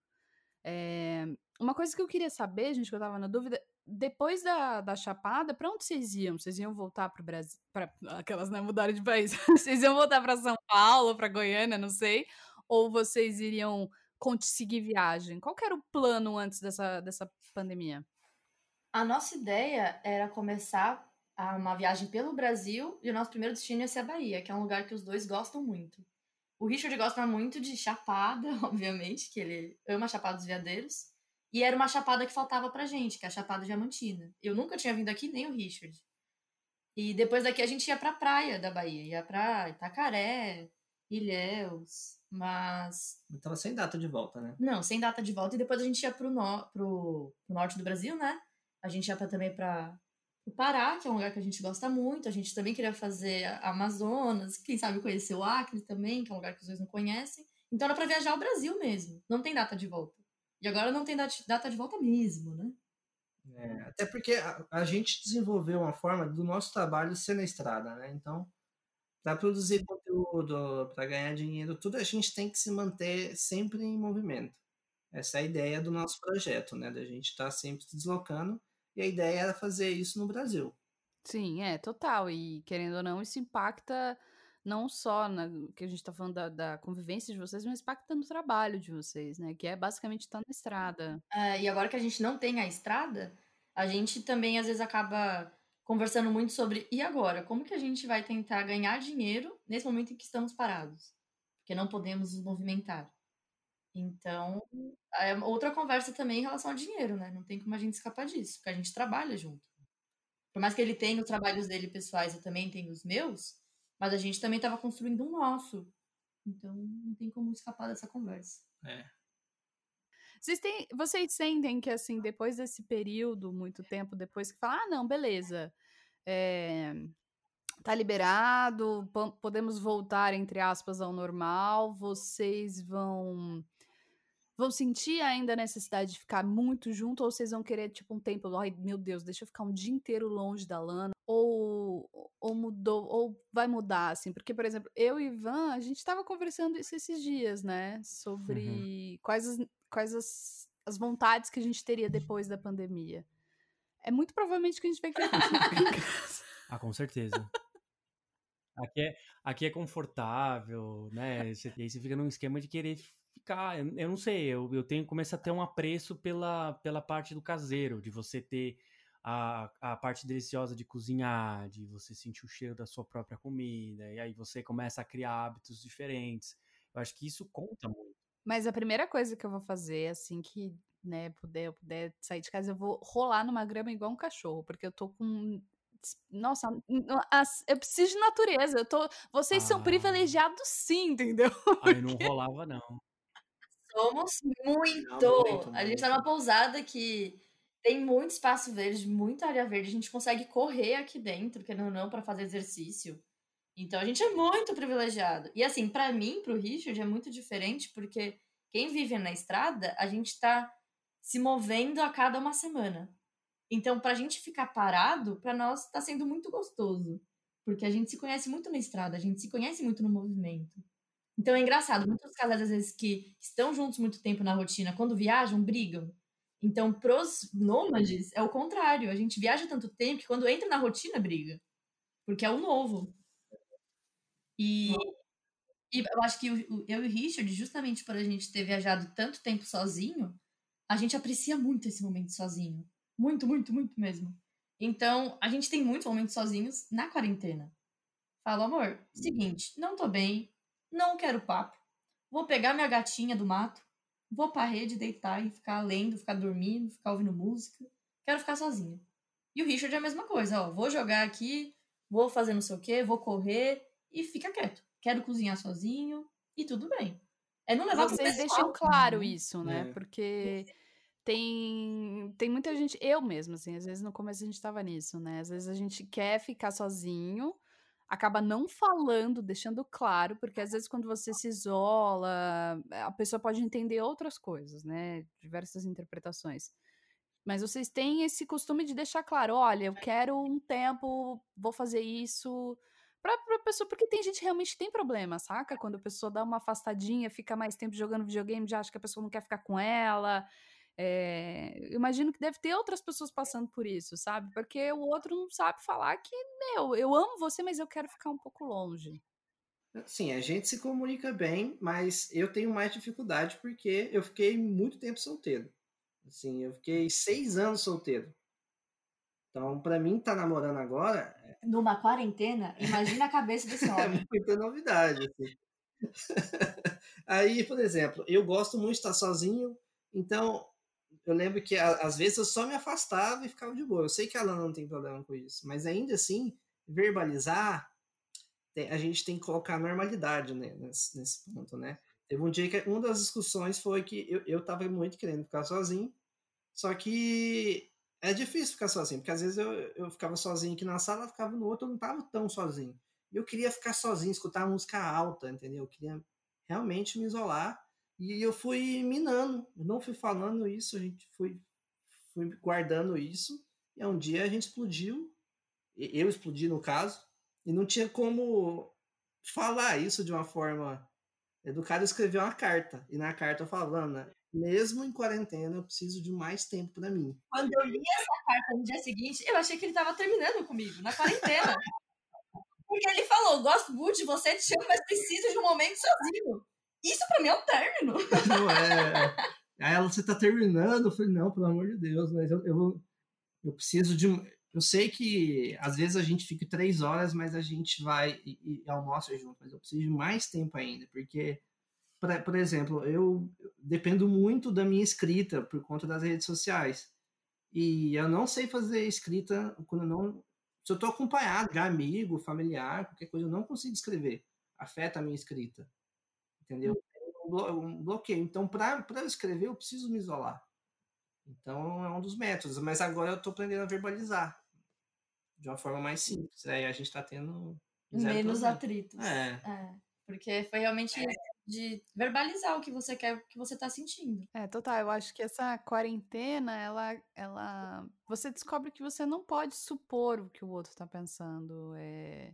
É, uma coisa que eu queria saber, gente, que eu tava na dúvida, depois da, da Chapada, pra onde vocês iam? Vocês iam voltar pro Brasil? Pra, aquelas, né, mudaram de país. <laughs> vocês iam voltar pra São Paulo, pra Goiânia, não sei. Ou vocês iriam conseguir viagem? Qual era o plano antes dessa, dessa pandemia? A nossa ideia era começar uma viagem pelo Brasil e o nosso primeiro destino ia ser a Bahia, que é um lugar que os dois gostam muito. O Richard gosta muito de Chapada, <laughs> obviamente, que ele ama Chapada dos Veadeiros. E era uma chapada que faltava pra gente, que é a Chapada Diamantina. Eu nunca tinha vindo aqui, nem o Richard. E depois daqui a gente ia pra praia da Bahia, ia pra Itacaré, Ilhéus, mas tava sem data de volta, né? não, sem data de volta. E depois a gente ia pro, no, pro, pro norte do Brasil, né? A gente ia pra, também para o Pará, que é um lugar que a gente gosta muito. A gente também queria fazer Amazonas, quem sabe conhecer o Acre também, que é um lugar que os dois não conhecem. Então era pra viajar ao Brasil mesmo. Não tem data de volta. E agora não tem dat- data de volta mesmo, né? É, até porque a, a gente desenvolveu uma forma do nosso trabalho ser na estrada, né? Então, para produzir conteúdo, para ganhar dinheiro, tudo a gente tem que se manter sempre em movimento. Essa é a ideia do nosso projeto, né? Da gente estar sempre se deslocando. E a ideia era fazer isso no Brasil. Sim, é, total. E querendo ou não, isso impacta não só na que a gente tá falando da, da convivência de vocês, mas impacta no trabalho de vocês, né? Que é basicamente estar na estrada. É, e agora que a gente não tem a estrada, a gente também às vezes acaba conversando muito sobre e agora? Como que a gente vai tentar ganhar dinheiro nesse momento em que estamos parados? Porque não podemos nos movimentar. Então, é outra conversa também em relação ao dinheiro, né? Não tem como a gente escapar disso, porque a gente trabalha junto. Por mais que ele tenha os trabalhos dele pessoais, eu também tenho os meus, mas a gente também estava construindo um nosso. Então, não tem como escapar dessa conversa. É. Vocês, têm, vocês sentem que, assim, depois desse período, muito tempo depois, que fala, ah, não, beleza, é, tá liberado, po- podemos voltar, entre aspas, ao normal, vocês vão vão sentir ainda a necessidade de ficar muito junto, ou vocês vão querer, tipo, um tempo, ai, meu Deus, deixa eu ficar um dia inteiro longe da Lana, ou, ou mudou, ou vai mudar, assim, porque, por exemplo, eu e Ivan, a gente tava conversando isso esses dias, né, sobre quais, as, quais as, as vontades que a gente teria depois da pandemia. É muito provavelmente que a gente vai querer continuar em casa. Ah, com certeza. Aqui é, aqui é confortável, né? E aí você fica num esquema de querer ficar. Eu, eu não sei, eu, eu tenho começo a ter um apreço pela, pela parte do caseiro, de você ter a, a parte deliciosa de cozinhar, de você sentir o cheiro da sua própria comida, e aí você começa a criar hábitos diferentes. Eu acho que isso conta muito. Mas a primeira coisa que eu vou fazer, assim que né, puder, eu puder sair de casa, eu vou rolar numa grama igual um cachorro, porque eu tô com Nossa, eu preciso de natureza. Eu tô, vocês ah. são privilegiados sim, entendeu? <laughs> Aí não rolava, não. Somos muito. Não, muito a gente tá numa pousada que tem muito espaço verde, muita área verde. A gente consegue correr aqui dentro, querendo ou não, para fazer exercício. Então a gente é muito privilegiado. E assim, para mim, pro Richard, é muito diferente, porque quem vive na estrada, a gente tá se movendo a cada uma semana. Então, pra gente ficar parado, para nós tá sendo muito gostoso. Porque a gente se conhece muito na estrada, a gente se conhece muito no movimento. Então é engraçado, muitos casais, às vezes, que estão juntos muito tempo na rotina, quando viajam, brigam. Então, pros nômades, é o contrário. A gente viaja tanto tempo que quando entra na rotina, briga. Porque é o novo. E, e eu acho que eu e o Richard, justamente por a gente ter viajado tanto tempo sozinho, a gente aprecia muito esse momento sozinho. Muito, muito, muito mesmo. Então, a gente tem muitos momentos sozinhos na quarentena. Falo, amor, seguinte, não tô bem, não quero papo. Vou pegar minha gatinha do mato, vou pra rede deitar e ficar lendo, ficar dormindo, ficar ouvindo música. Quero ficar sozinha. E o Richard é a mesma coisa, ó. Vou jogar aqui, vou fazer não sei o quê, vou correr e fica quieto. Quero cozinhar sozinho e tudo bem. É não levar Vocês deixam claro isso, né? É. Porque tem, tem muita gente, eu mesma, assim, às vezes no começo a gente tava nisso, né? Às vezes a gente quer ficar sozinho, acaba não falando, deixando claro, porque às vezes quando você se isola, a pessoa pode entender outras coisas, né? Diversas interpretações. Mas vocês têm esse costume de deixar claro, olha, eu quero um tempo, vou fazer isso pra pessoa, porque tem gente que realmente tem problema, saca? Quando a pessoa dá uma afastadinha, fica mais tempo jogando videogame, já acha que a pessoa não quer ficar com ela. É, imagino que deve ter outras pessoas passando por isso, sabe? Porque o outro não sabe falar que, meu, eu amo você, mas eu quero ficar um pouco longe. Sim, a gente se comunica bem, mas eu tenho mais dificuldade porque eu fiquei muito tempo solteiro. Assim, eu fiquei seis anos solteiro. Então, para mim, tá namorando agora. É Numa quarentena, imagina a cabeça desse homem. é muita novidade. Assim. Aí, por exemplo, eu gosto muito de estar sozinho, então eu lembro que às vezes eu só me afastava e ficava de boa. Eu sei que a Lana não tem problema com isso, mas ainda assim, verbalizar, a gente tem que colocar normalidade né, nesse, nesse, ponto, né? Teve um dia que uma das discussões foi que eu, eu tava muito querendo ficar sozinho, só que é difícil ficar sozinho, porque às vezes eu, eu ficava sozinho aqui na sala, ficava no outro, eu não tava tão sozinho. E eu queria ficar sozinho, escutar música alta, entendeu? Eu queria realmente me isolar e eu fui minando, eu não fui falando isso, a gente foi, fui guardando isso. E um dia a gente explodiu, eu explodi no caso, e não tinha como falar isso de uma forma educada. Eu escrevi uma carta, e na carta eu falando, né, mesmo em quarentena, eu preciso de mais tempo para mim. Quando eu li essa carta no dia seguinte, eu achei que ele estava terminando comigo, na quarentena. Porque ele falou: gosto muito de você, te chamo, mas preciso de um momento sozinho. Isso pra mim é um término. <laughs> Não é. Aí ela, você tá terminando? Eu falei, não, pelo amor de Deus, mas eu, eu, eu preciso de. Eu sei que às vezes a gente fica três horas, mas a gente vai e, e almoça junto, mas eu preciso de mais tempo ainda, porque, pra, por exemplo, eu dependo muito da minha escrita por conta das redes sociais. E eu não sei fazer escrita quando não. Se eu estou acompanhado de amigo, familiar, qualquer coisa, eu não consigo escrever. Afeta a minha escrita entendeu? Um bloqueio. Então, para eu escrever, eu preciso me isolar. Então, é um dos métodos. Mas agora eu estou aprendendo a verbalizar de uma forma mais simples. Aí a gente está tendo. Menos problema. atritos. É. é. Porque foi realmente é. de verbalizar o que você quer, o que você está sentindo. É, total. Eu acho que essa quarentena, ela, ela. Você descobre que você não pode supor o que o outro está pensando. É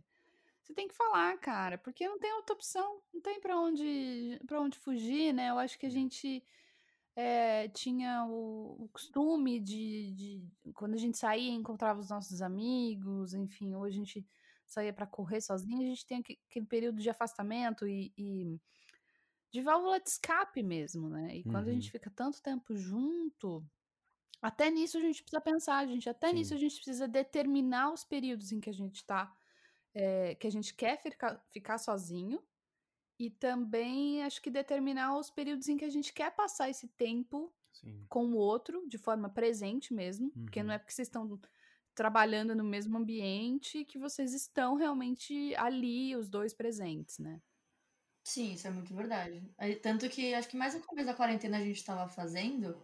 você tem que falar, cara, porque não tem outra opção, não tem para onde para onde fugir, né? Eu acho que a gente é, tinha o, o costume de, de, quando a gente saía encontrava os nossos amigos, enfim, ou a gente saía para correr sozinho, a gente tem aquele período de afastamento e, e, de válvula de escape mesmo, né? E uhum. quando a gente uhum. fica tanto tempo junto, até nisso a gente precisa pensar, gente, até Sim. nisso a gente precisa determinar os períodos em que a gente está é, que a gente quer ficar, ficar sozinho e também acho que determinar os períodos em que a gente quer passar esse tempo Sim. com o outro de forma presente mesmo, uhum. porque não é uhum. porque vocês estão trabalhando no mesmo ambiente que vocês estão realmente ali, os dois presentes, né? Sim, isso é muito verdade. Tanto que acho que mais no começo da quarentena a gente estava fazendo,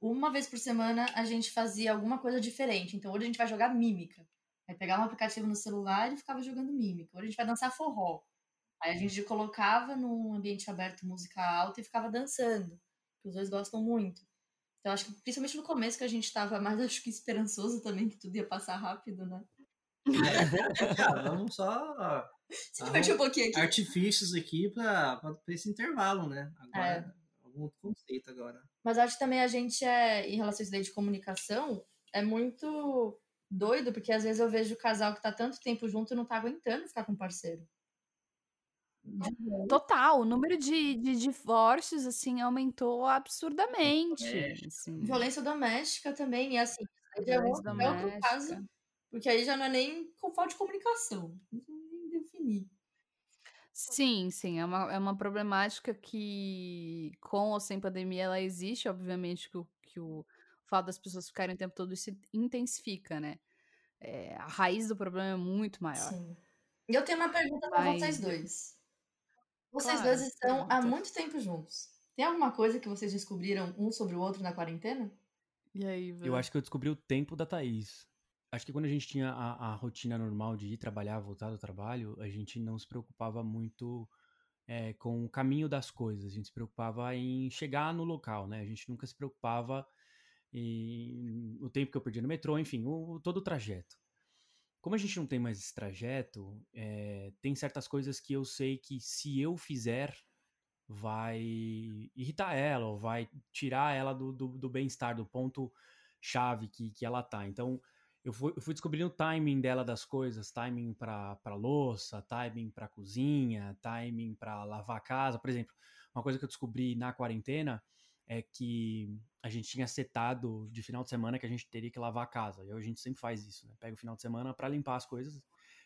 uma vez por semana a gente fazia alguma coisa diferente. Então hoje a gente vai jogar mímica. Aí pegava um aplicativo no celular e ficava jogando mímica. Hoje a gente vai dançar forró. Aí a gente colocava num ambiente aberto música alta e ficava dançando. Que os dois gostam muito. Então acho que principalmente no começo que a gente estava mais <laughs> acho que esperançoso também que tudo ia passar rápido, né? É, vamos só <laughs> se divertir um pouquinho aqui. Artifícios aqui para esse intervalo, né? Agora, é. algum outro conceito agora. Mas acho que também a gente é, em relação a isso daí de comunicação, é muito doido, porque às vezes eu vejo o casal que tá tanto tempo junto e não tá aguentando ficar com o parceiro. Total, o número de, de divórcios, assim, aumentou absurdamente. Assim. Violência doméstica também, e assim, é outro, é outro caso, porque aí já não é nem com falta de comunicação definir. Sim, sim, é uma, é uma problemática que, com ou sem pandemia, ela existe, obviamente, que o, que o fato das pessoas ficarem o tempo todo se intensifica, né? É, a raiz do problema é muito maior. Sim. E eu tenho uma pergunta para vocês dois. Vocês claro, dois estão há muito tempo juntos. Tem alguma coisa que vocês descobriram um sobre o outro na quarentena? E aí, Eu acho que eu descobri o tempo da Thaís. Acho que quando a gente tinha a, a, rotina normal de ir trabalhar, voltar do trabalho, a gente não se preocupava muito é, com o caminho das coisas. A gente se preocupava em chegar no local, né? A gente nunca se preocupava em o tempo que eu perdia no metrô, enfim, o, todo o trajeto. Como a gente não tem mais esse trajeto, é, tem certas coisas que eu sei que se eu fizer, vai irritar ela, ou vai tirar ela do, do, do bem-estar, do ponto chave que, que ela tá. Então, eu fui, eu fui descobrindo o timing dela das coisas, timing para louça, timing para cozinha, timing para lavar a casa. Por exemplo, uma coisa que eu descobri na quarentena é que a gente tinha setado de final de semana que a gente teria que lavar a casa. E a gente sempre faz isso, né? Pega o final de semana para limpar as coisas,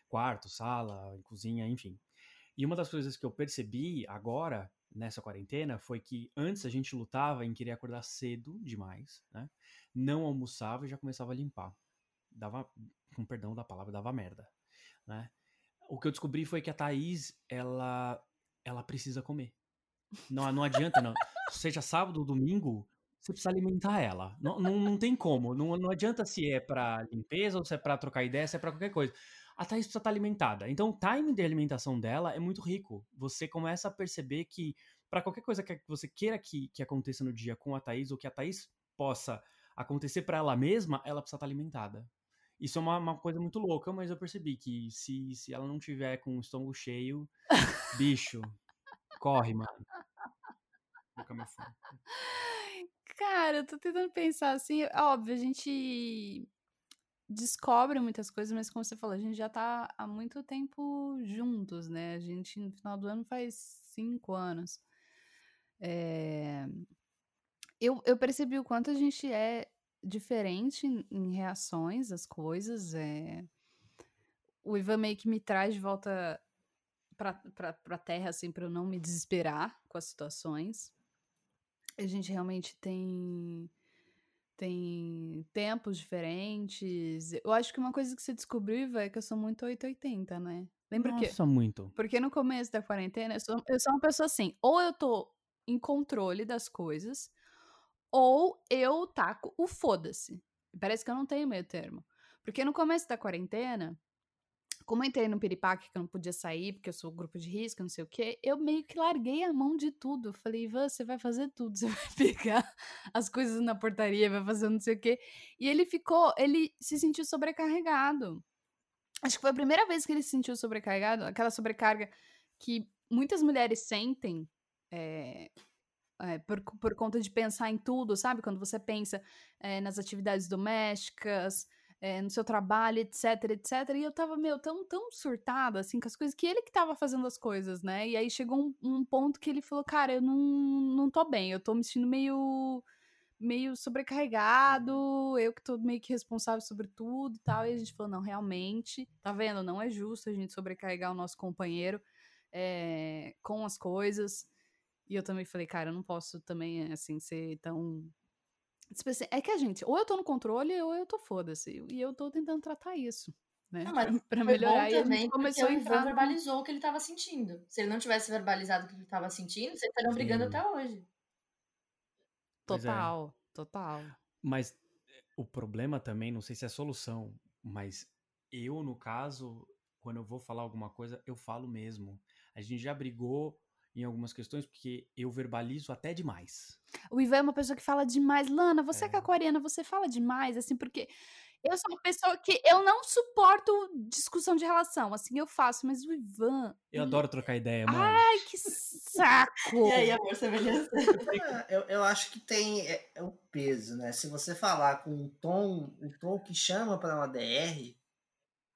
quarto, sala, cozinha, enfim. E uma das coisas que eu percebi agora nessa quarentena foi que antes a gente lutava em querer acordar cedo demais, né? Não almoçava e já começava a limpar dava, com perdão da palavra, dava merda, né? O que eu descobri foi que a Thaís, ela, ela precisa comer. Não, não adianta, não. Seja sábado ou domingo, você precisa alimentar ela. Não, não, não tem como. Não, não adianta se é para limpeza ou se é para trocar ideia, se é para qualquer coisa. A Thaís precisa estar alimentada. Então, o time de alimentação dela é muito rico. Você começa a perceber que, para qualquer coisa que você queira que, que aconteça no dia com a Thaís, ou que a Thaís possa acontecer para ela mesma, ela precisa estar alimentada. Isso é uma, uma, coisa muito louca, mas eu percebi que se, se ela não tiver com o estômago cheio, bicho, corre, mano. Cara, eu tô tentando pensar assim, óbvio, a gente descobre muitas coisas, mas como você falou, a gente já tá há muito tempo juntos, né? A gente no final do ano faz cinco anos. É... Eu, eu percebi o quanto a gente é diferente em reações às coisas. É... O Ivan meio que me traz de volta pra, pra, pra terra, assim, pra eu não me desesperar com as situações. A gente realmente tem tem tempos diferentes. Eu acho que uma coisa que você descobriu, Ivan, é que eu sou muito 880, né? Lembra Nossa, que. Nossa, muito. Porque no começo da quarentena, eu sou, eu sou uma pessoa assim, ou eu tô em controle das coisas, ou eu taco o foda-se. Parece que eu não tenho meio termo. Porque no começo da quarentena, como eu entrei no piripaque que eu não podia sair, porque eu sou grupo de risco, não sei o quê, eu meio que larguei a mão de tudo. Falei, Ivan, você vai fazer tudo, <laughs> você vai pegar as coisas na portaria, vai fazer não sei o quê. E ele ficou, ele se sentiu sobrecarregado. Acho que foi a primeira vez que ele se sentiu sobrecarregado, aquela sobrecarga que muitas mulheres sentem é, é, por, por conta de pensar em tudo, sabe? Quando você pensa é, nas atividades domésticas, é, no seu trabalho, etc, etc. E eu tava, meu, tão, tão surtada, assim, com as coisas, que ele que tava fazendo as coisas, né? E aí chegou um, um ponto que ele falou, cara, eu não, não tô bem, eu tô me sentindo meio meio sobrecarregado, eu que tô meio que responsável sobre tudo e tal. E a gente falou, não, realmente, tá vendo? Não é justo a gente sobrecarregar o nosso companheiro é, com as coisas. E eu também falei, cara, eu não posso também, assim, ser tão é que a gente, ou eu tô no controle ou eu tô foda-se. E eu tô tentando tratar isso. Né? Não, mas pra Foi melhorar bom a também começou o a Ivan entrar. verbalizou o que ele estava sentindo. Se ele não tivesse verbalizado o que ele estava sentindo, vocês estariam brigando até hoje. Pois é. Total, total. Mas eh, o problema também, não sei se é solução, mas eu, no caso, quando eu vou falar alguma coisa, eu falo mesmo. A gente já brigou em algumas questões porque eu verbalizo até demais. O Ivan é uma pessoa que fala demais. Lana, você que é É. aquariana, você fala demais, assim, porque eu sou uma pessoa que eu não suporto discussão de relação. Assim, eu faço, mas o Ivan. Eu ele- adoro trocar ideia, mano. Ai, que saco! <laughs> E aí, amor, você beleza? <laughs> É, eu, eu acho que tem é, é o peso, né? Se você falar com um tom, um tom que chama para uma DR,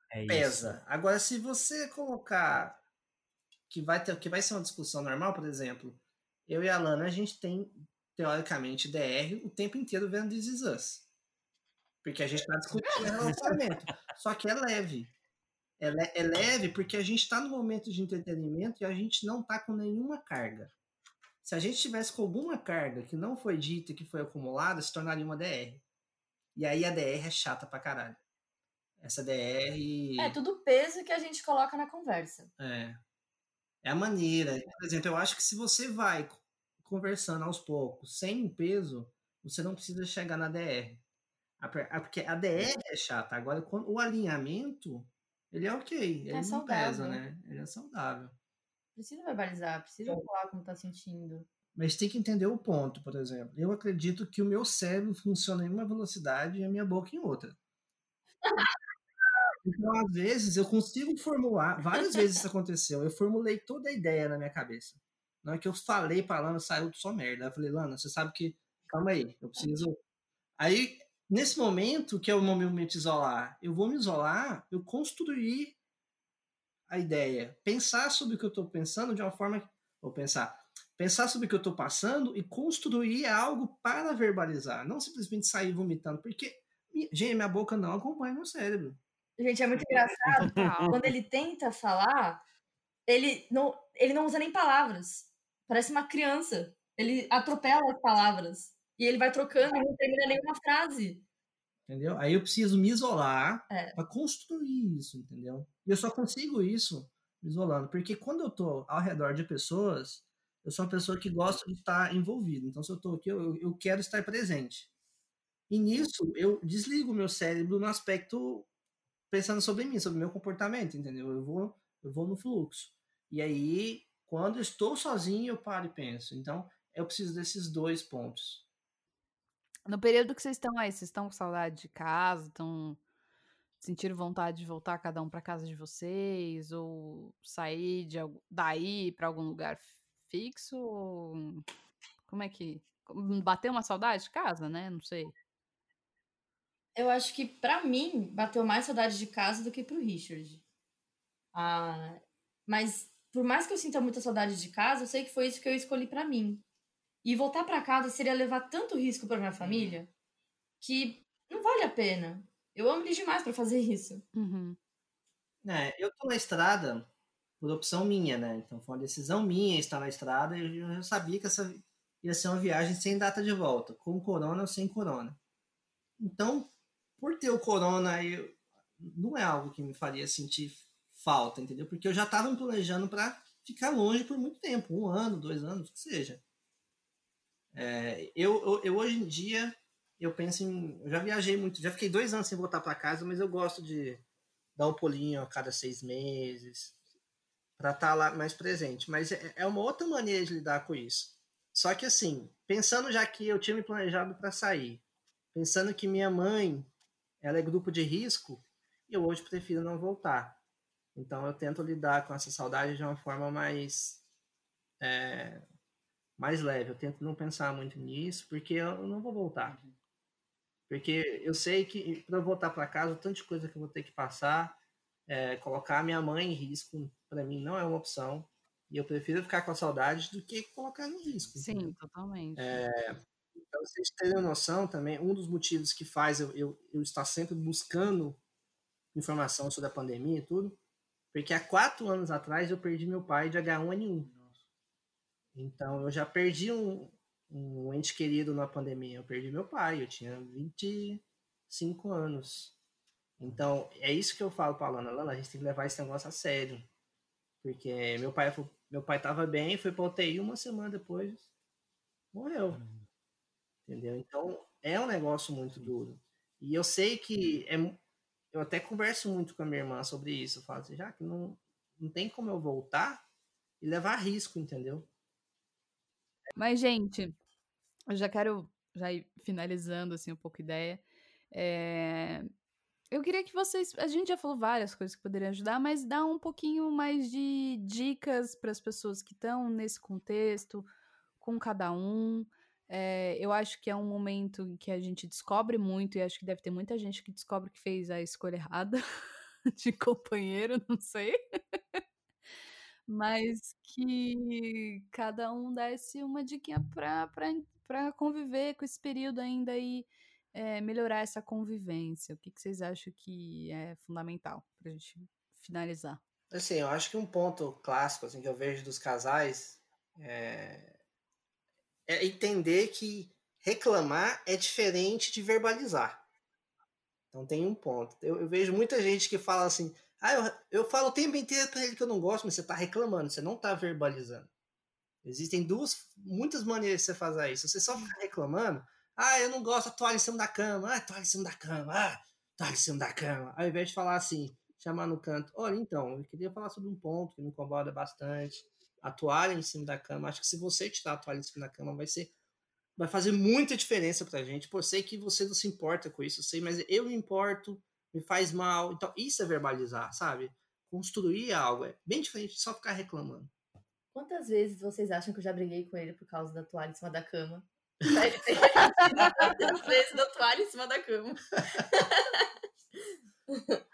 é pesa. Agora, se você colocar que vai ter, que vai ser uma discussão normal, por exemplo, eu e a Lana, a gente tem teoricamente DR o tempo inteiro vendo This Is Us. Porque a gente tá discutindo relacionamento. Só que é leve. É, le- é leve porque a gente tá no momento de entretenimento e a gente não tá com nenhuma carga. Se a gente tivesse com alguma carga que não foi dita e que foi acumulada, se tornaria uma DR. E aí a DR é chata pra caralho. Essa DR. É tudo peso que a gente coloca na conversa. É. É a maneira. Por exemplo, eu acho que se você vai co- conversando aos poucos, sem peso, você não precisa chegar na DR. Porque a DR é chata. Agora, o alinhamento, ele é ok. Ele não saudável. pesa, né? Ele é saudável. Precisa verbalizar, precisa falar como tá sentindo. Mas tem que entender o ponto, por exemplo. Eu acredito que o meu cérebro funciona em uma velocidade e a minha boca em outra. <laughs> Então, às vezes, eu consigo formular. Várias vezes isso aconteceu. Eu formulei toda a ideia na minha cabeça. Na hora que eu falei pra Lana, saiu só merda. Eu falei, Lana, você sabe que. Calma aí, eu preciso. Aí, nesse momento, que é o momento de isolar, eu vou me isolar, eu construir a ideia. Pensar sobre o que eu tô pensando de uma forma. Vou pensar pensar sobre o que eu estou passando e construir algo para verbalizar, não simplesmente sair vomitando, porque, gente, minha boca não acompanha meu cérebro. Gente, é muito engraçado. <laughs> Quando ele tenta falar, ele não, ele não usa nem palavras. Parece uma criança. Ele atropela as palavras. E ele vai trocando e não termina nenhuma frase. Entendeu? Aí eu preciso me isolar É. para construir isso, entendeu? E eu só consigo isso me isolando, porque quando eu tô ao redor de pessoas, eu sou uma pessoa que gosta de estar envolvido. Então, se eu tô aqui, eu, eu quero estar presente. E nisso, eu desligo o meu cérebro no aspecto pensando sobre mim, sobre meu comportamento, entendeu? Eu vou, eu vou no fluxo. E aí, quando eu estou sozinho, eu paro e penso. Então, eu preciso desses dois pontos. No período que vocês estão aí, vocês estão com saudade de casa, estão sentindo vontade de voltar cada um para casa de vocês ou sair de daí para algum lugar fixo? ou Como é que bateu uma saudade de casa, né? Não sei. Eu acho que, pra mim, bateu mais saudade de casa do que pro Richard. Ah, mas, por mais que eu sinta muita saudade de casa, eu sei que foi isso que eu escolhi pra mim. E voltar pra casa seria levar tanto risco pra minha família que não vale a pena. Eu amo eles demais pra fazer isso. Uhum. É, eu tô na estrada por opção minha, né? Então foi uma decisão minha estar na estrada e eu já sabia que essa ia ser uma viagem sem data de volta, com corona ou sem corona. Então, por ter o corona, eu, não é algo que me faria sentir falta, entendeu? Porque eu já estava me planejando para ficar longe por muito tempo, um ano, dois anos, o que seja. É, eu, eu, eu hoje em dia eu penso em, eu já viajei muito, já fiquei dois anos sem voltar para casa, mas eu gosto de dar um pulinho a cada seis meses para estar lá mais presente. Mas é, é uma outra maneira de lidar com isso. Só que assim, pensando já que eu tinha me planejado para sair, pensando que minha mãe ela é grupo de risco, eu hoje prefiro não voltar. Então eu tento lidar com essa saudade de uma forma mais é, mais leve. Eu tento não pensar muito nisso, porque eu não vou voltar. Porque eu sei que para voltar para casa, tanta coisa que eu vou ter que passar, é, colocar minha mãe em risco, para mim não é uma opção. E eu prefiro ficar com a saudade do que colocar em risco. Sim, totalmente. Para vocês terem noção também, um dos motivos que faz eu, eu, eu estar sempre buscando informação sobre a pandemia e tudo, porque há quatro anos atrás eu perdi meu pai de H1N1. Então eu já perdi um, um ente querido na pandemia. Eu perdi meu pai, eu tinha 25 anos. Então, é isso que eu falo pra Lana. Lana, a gente tem que levar esse negócio a sério. Porque meu pai, meu pai tava bem, foi pra UTI uma semana depois, morreu. Entendeu? Então, é um negócio muito duro. E eu sei que é, eu até converso muito com a minha irmã sobre isso. Eu falo assim, já que não, não tem como eu voltar e levar risco, entendeu? Mas, gente, eu já quero já ir finalizando assim um pouco a ideia. É... Eu queria que vocês. A gente já falou várias coisas que poderiam ajudar, mas dá um pouquinho mais de dicas para as pessoas que estão nesse contexto, com cada um. É, eu acho que é um momento que a gente descobre muito, e acho que deve ter muita gente que descobre que fez a escolha errada <laughs> de companheiro, não sei. Mas que cada um desse uma diquinha para conviver com esse período ainda e é, melhorar essa convivência. O que, que vocês acham que é fundamental para a gente finalizar? Assim, eu acho que um ponto clássico assim, que eu vejo dos casais é, é entender que reclamar é diferente de verbalizar. Então tem um ponto. Eu, eu vejo muita gente que fala assim, ah, eu, eu falo o tempo inteiro para ele que eu não gosto, mas você está reclamando, você não está verbalizando. Existem duas, muitas maneiras de você fazer isso. Você só ficar reclamando, ah, eu não gosto da toalha em cima da cama, ah, toalha em cima da cama, ah, toalha em cima da cama. Ao invés de falar assim, chamar no canto, olha, então, eu queria falar sobre um ponto que me incomoda bastante. A toalha em cima da cama, acho que se você tirar a toalha em cima da cama, vai ser vai fazer muita diferença pra gente. Pô, sei que você não se importa com isso, eu sei, mas eu me importo, me faz mal. Então, isso é verbalizar, sabe? Construir algo é bem diferente de só ficar reclamando. Quantas vezes vocês acham que eu já briguei com ele por causa da toalha em cima da cama? <laughs> Quantas vezes da toalha em cima da cama? <laughs>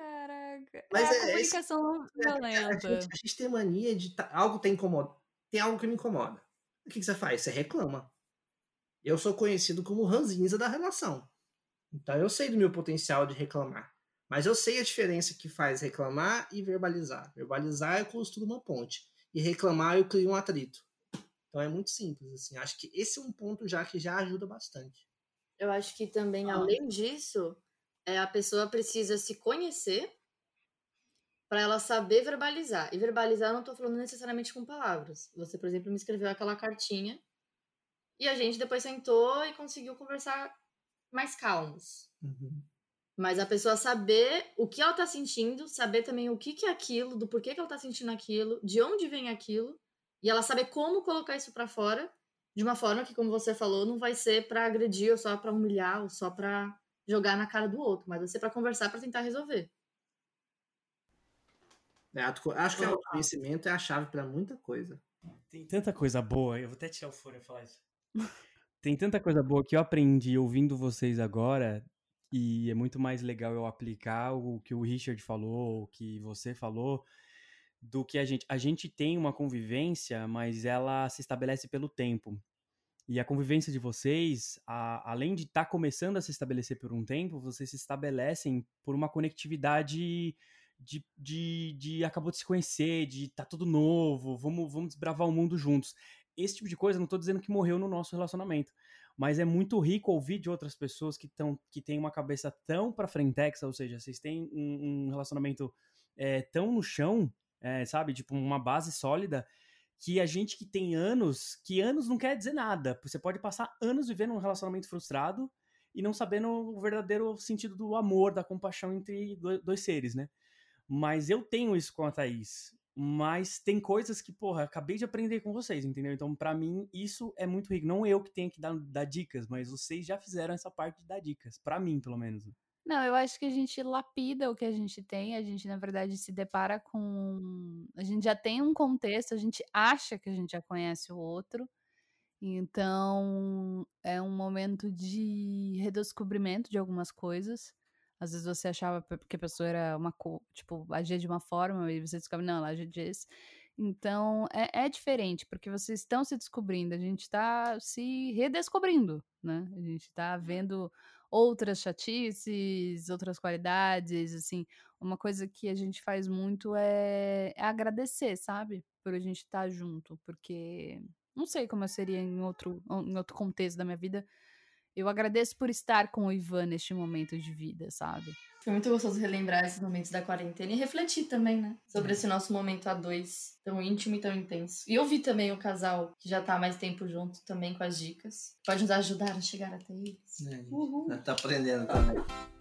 Caraca. Mas é, é a comunicação é, violenta. A gente, a gente, tem mania de tá, algo tem incomoda. Tem algo que me incomoda. O que, que você faz? Você reclama. Eu sou conhecido como ranzinza da relação. Então eu sei do meu potencial de reclamar. Mas eu sei a diferença que faz reclamar e verbalizar. Verbalizar eu construo uma ponte. E reclamar eu crio um atrito. Então é muito simples, assim. Acho que esse é um ponto já que já ajuda bastante. Eu acho que também, ah. além disso, é, a pessoa precisa se conhecer para ela saber verbalizar. E verbalizar eu não estou falando necessariamente com palavras. Você, por exemplo, me escreveu aquela cartinha e a gente depois sentou e conseguiu conversar mais calmos. Uhum. Mas a pessoa saber o que ela está sentindo, saber também o que, que é aquilo, do porquê que ela está sentindo aquilo, de onde vem aquilo, e ela saber como colocar isso para fora, de uma forma que, como você falou, não vai ser para agredir ou só para humilhar ou só para jogar na cara do outro, mas vai ser para conversar para tentar resolver. É, acho que o autoconhecimento é a chave para muita coisa. Tem tanta coisa boa, eu vou até tirar o fone e falar isso. <laughs> Tem tanta coisa boa que eu aprendi ouvindo vocês agora, e é muito mais legal eu aplicar o que o Richard falou, o que você falou, do que a gente. A gente tem uma convivência, mas ela se estabelece pelo tempo. E a convivência de vocês, a, além de estar tá começando a se estabelecer por um tempo, vocês se estabelecem por uma conectividade de, de, de acabou de se conhecer, de tá tudo novo, vamos, vamos desbravar o mundo juntos. Esse tipo de coisa, não tô dizendo que morreu no nosso relacionamento, mas é muito rico ouvir de outras pessoas que, tão, que têm uma cabeça tão pra frentex, ou seja, vocês têm um, um relacionamento é, tão no chão, é, sabe, tipo uma base sólida, que a gente que tem anos, que anos não quer dizer nada. Você pode passar anos vivendo um relacionamento frustrado e não sabendo o verdadeiro sentido do amor, da compaixão entre dois seres, né? Mas eu tenho isso com a Thaís. Mas tem coisas que, porra, acabei de aprender com vocês, entendeu? Então, para mim, isso é muito rico. Não eu que tenho que dar, dar dicas, mas vocês já fizeram essa parte de dar dicas. para mim, pelo menos. Não, eu acho que a gente lapida o que a gente tem, a gente, na verdade, se depara com. A gente já tem um contexto, a gente acha que a gente já conhece o outro. Então, é um momento de redescobrimento de algumas coisas. Às vezes você achava que a pessoa era uma tipo, agia de uma forma e você descobre, não, ela agia disso. Então, é, é diferente, porque vocês estão se descobrindo, a gente está se redescobrindo, né? A gente está vendo outras chatices, outras qualidades, assim. Uma coisa que a gente faz muito é, é agradecer, sabe? Por a gente estar tá junto, porque não sei como eu seria em outro, em outro contexto da minha vida. Eu agradeço por estar com o Ivan neste momento de vida, sabe? Foi muito gostoso relembrar esses momentos da quarentena e refletir também, né? Sobre esse nosso momento a dois, tão íntimo e tão intenso. E ouvir também o casal que já tá há mais tempo junto também com as dicas. Pode nos ajudar a chegar até eles. É, já tá aprendendo também.